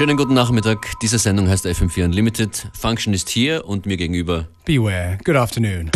Schönen guten Nachmittag. Diese Sendung heißt FM4 Unlimited. Function ist hier und mir gegenüber. Beware. Good afternoon.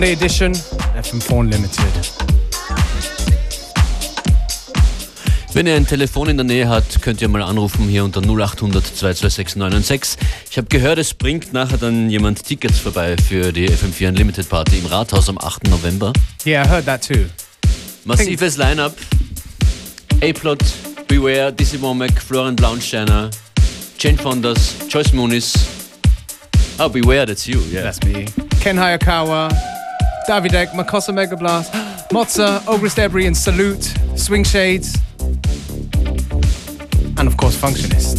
Yes, Monday edition, FM4 Unlimited. Wenn ihr ein Telefon in der Nähe habt, könnt ihr mal anrufen hier unter 0800 226 996. Ich habe gehört, es bringt nachher dann jemand Tickets vorbei für die FM4 Unlimited Party im Rathaus am 8. November. Yeah, I heard that too. Massives Line-Up. A-Plot, Beware, Dizzy Womack, Florian Blaunsteiner, Jane Fondas, Joyce Muniz. Oh, Beware, that's you, yeah. That's me. Ken Hayakawa, Davidek, Makossa Megablast, Mozza, Ogris Debris and Salute, Swing Shades, and of course Functionist.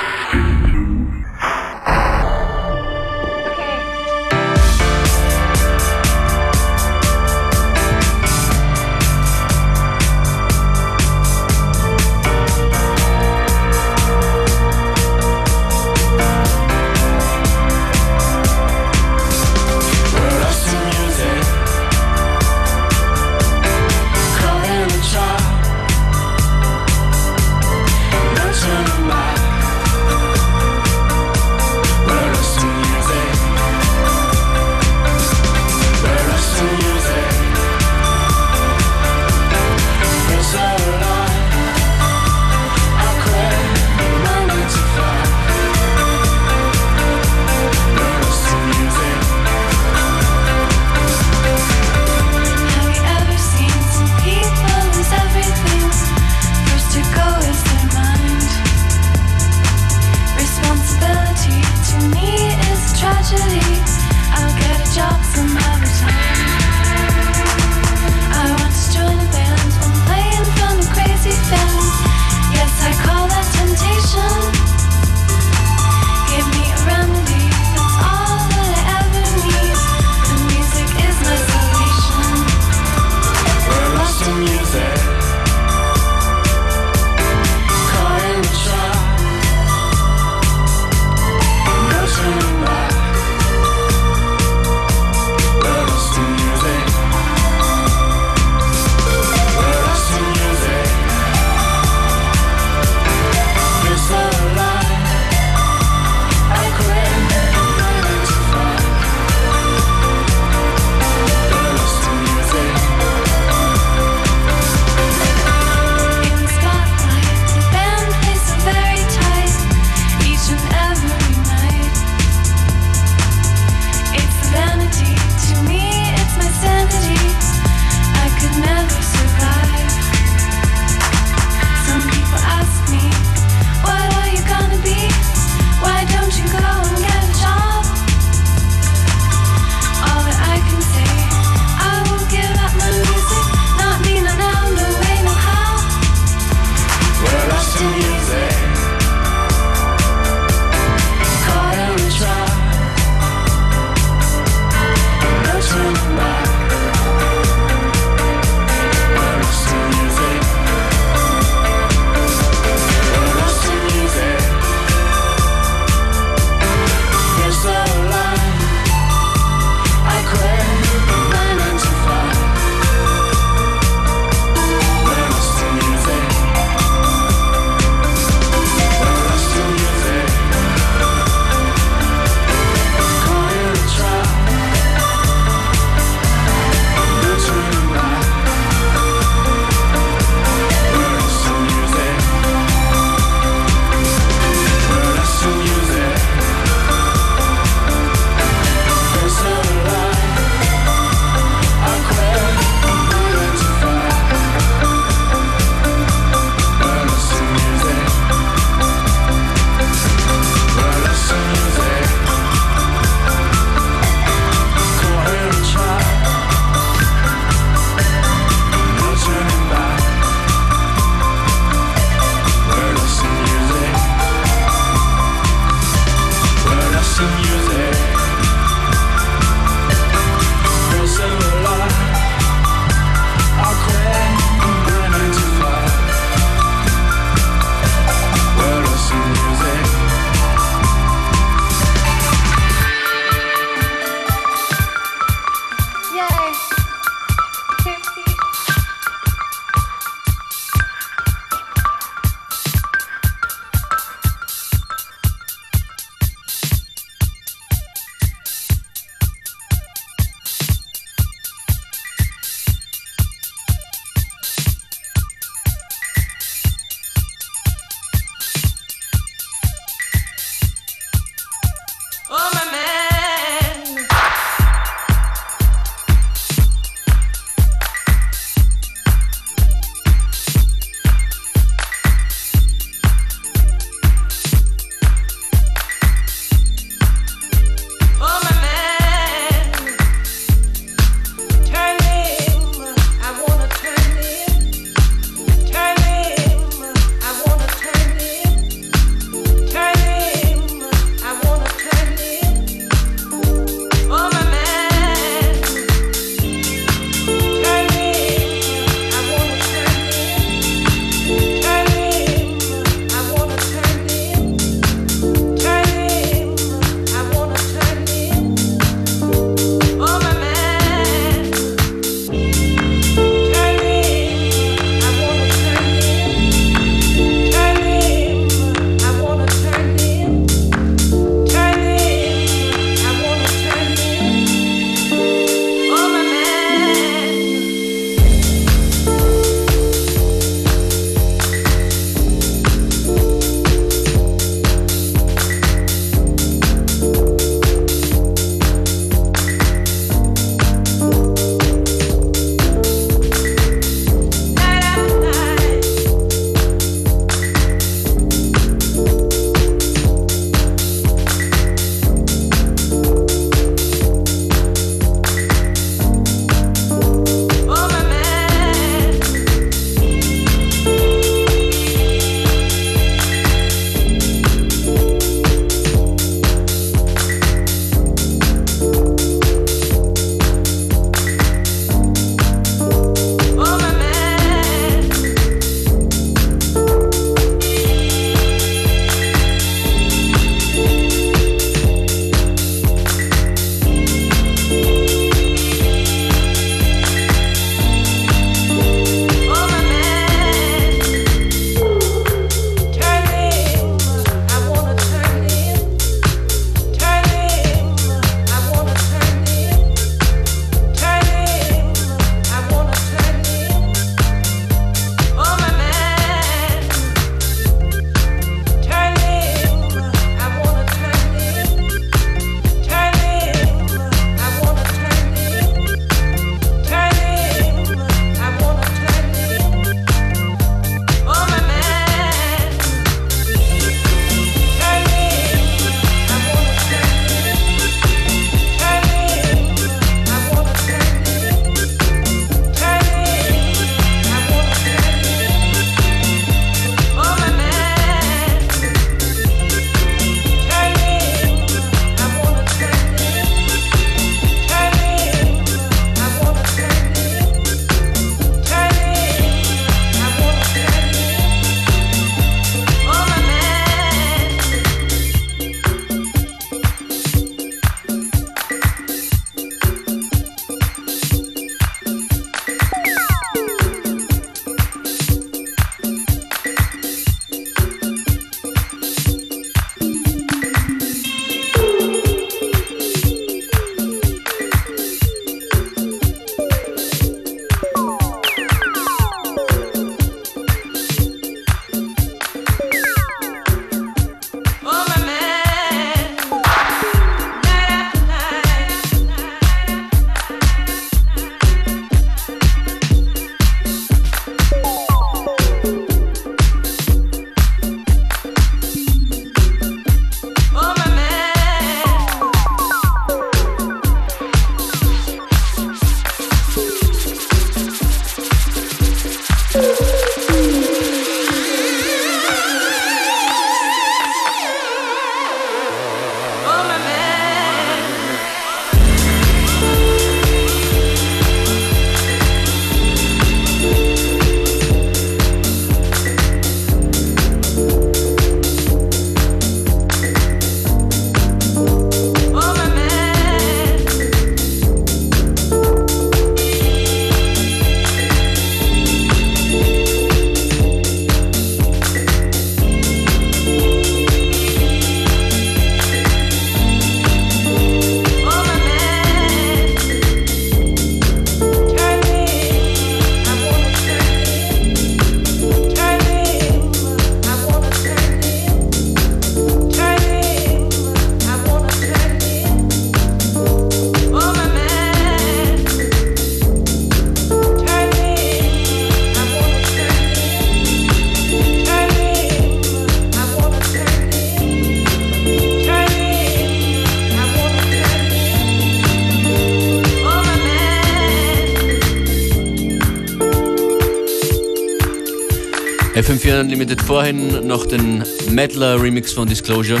FM4 Unlimited vorhin noch den Medler Remix von Disclosure.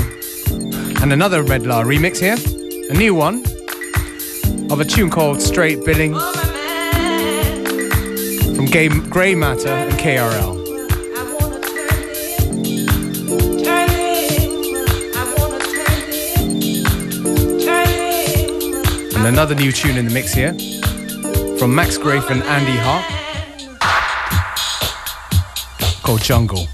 And another Red remix here. A new one of a tune called Straight Billing from Game, Grey Matter and KRL. And another new tune in the mix here from Max Graef and Andy Hart called Jungle.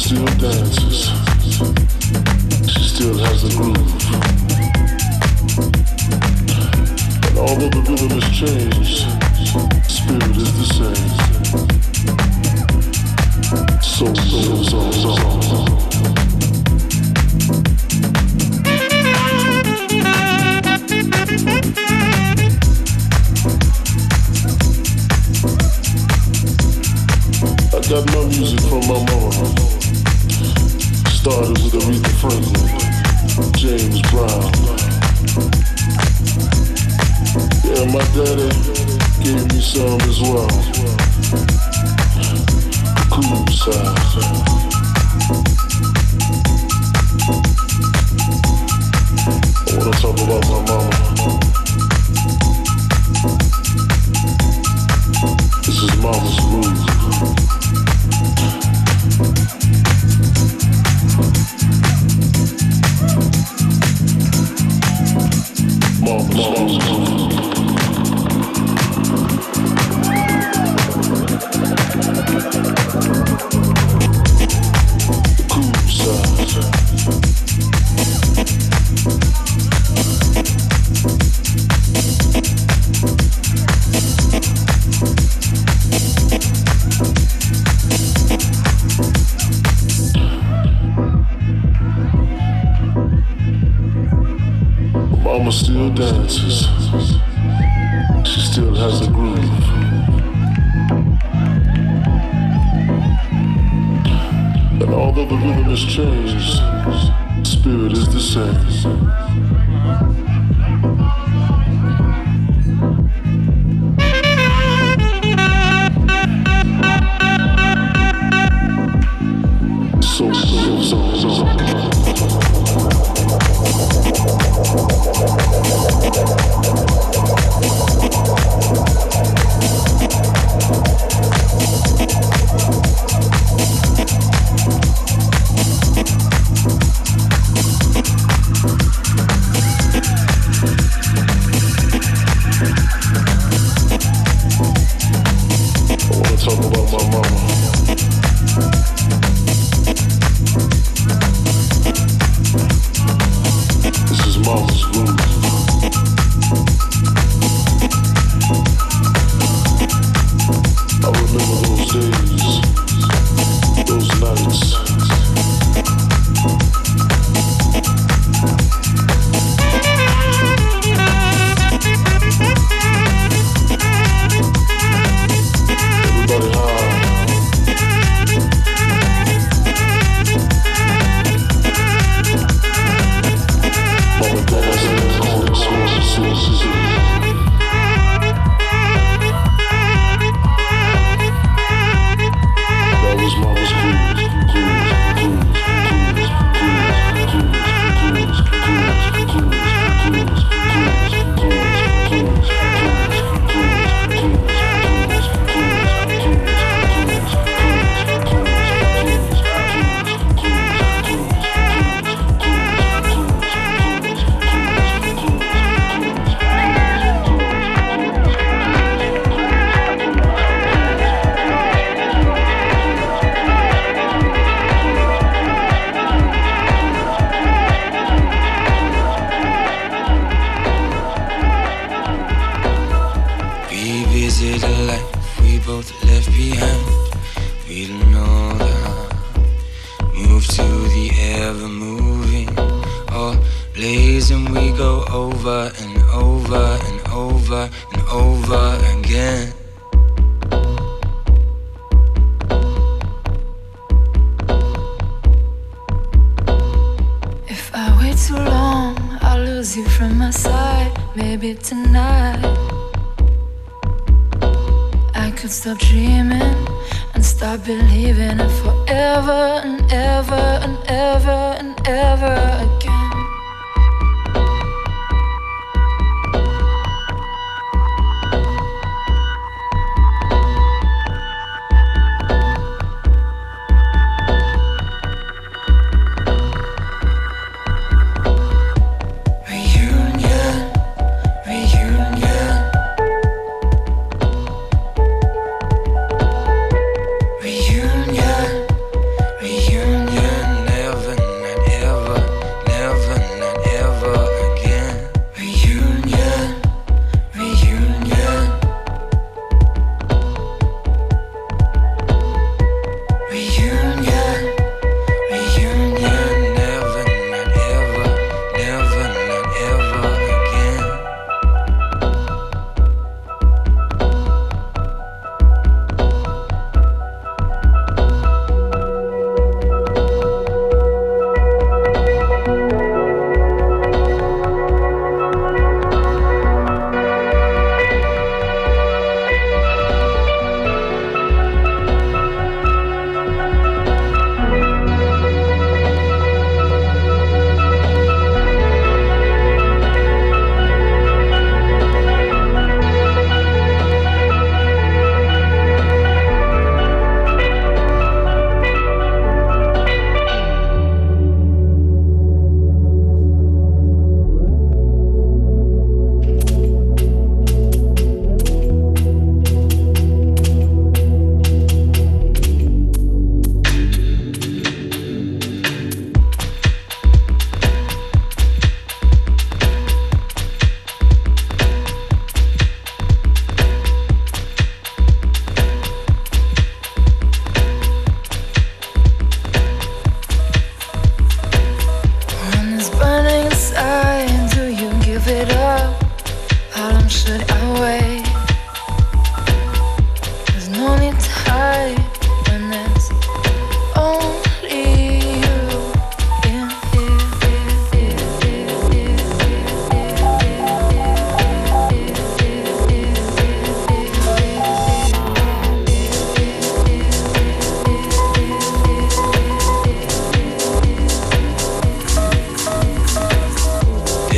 still dances. She still has the groove. And although the rhythm has changed, spirit is the same. So goes on, so, so, so. got no music from my mom. Started with Aretha Franklin, James Brown. Yeah, my daddy gave me some as well. Cool. I wanna talk about my mama. This is mama's groove. And although the rhythm has changed, spirit is the same.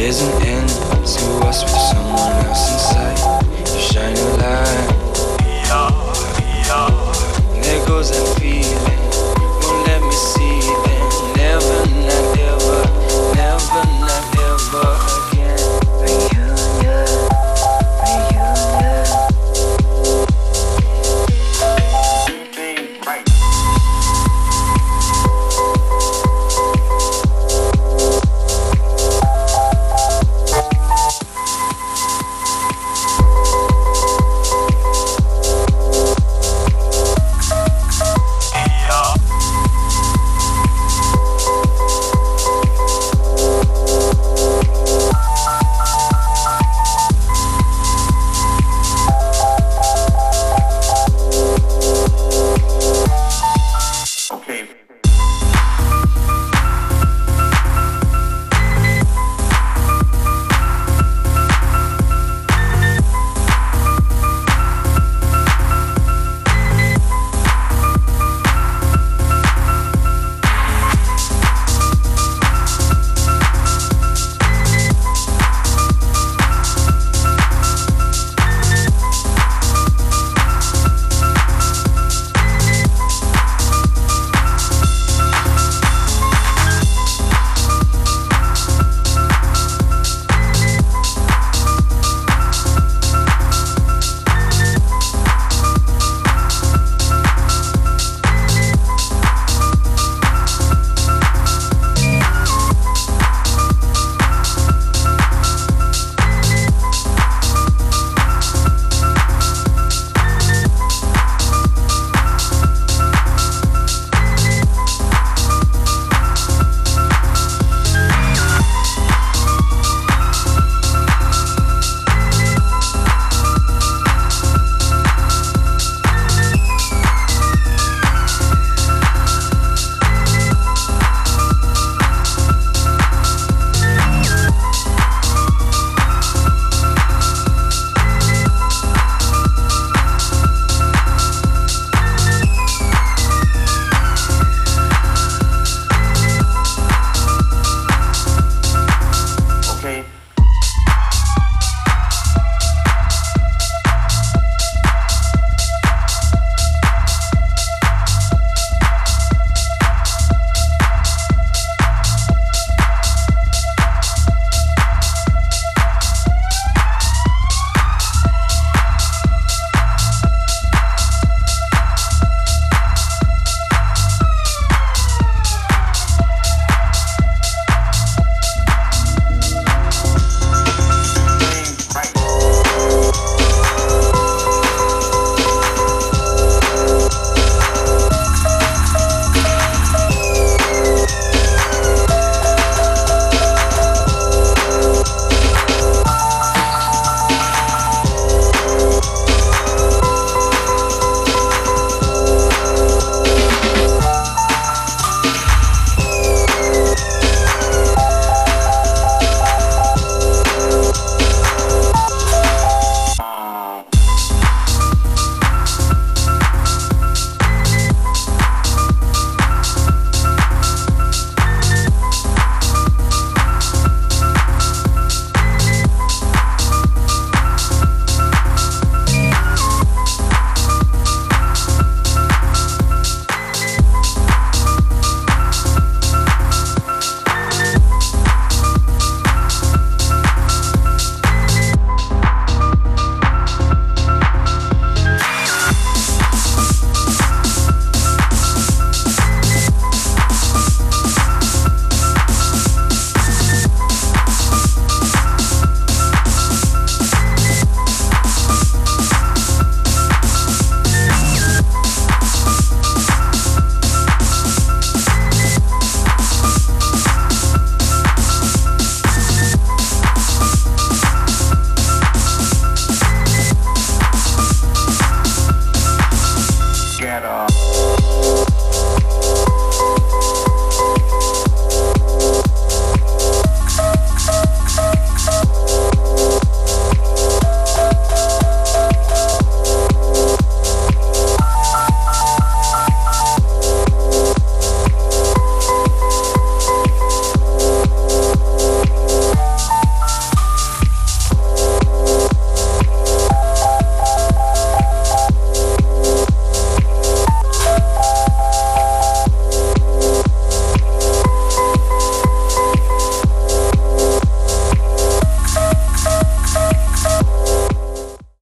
There's an end to us with someone else inside. You shine a light. There goes that.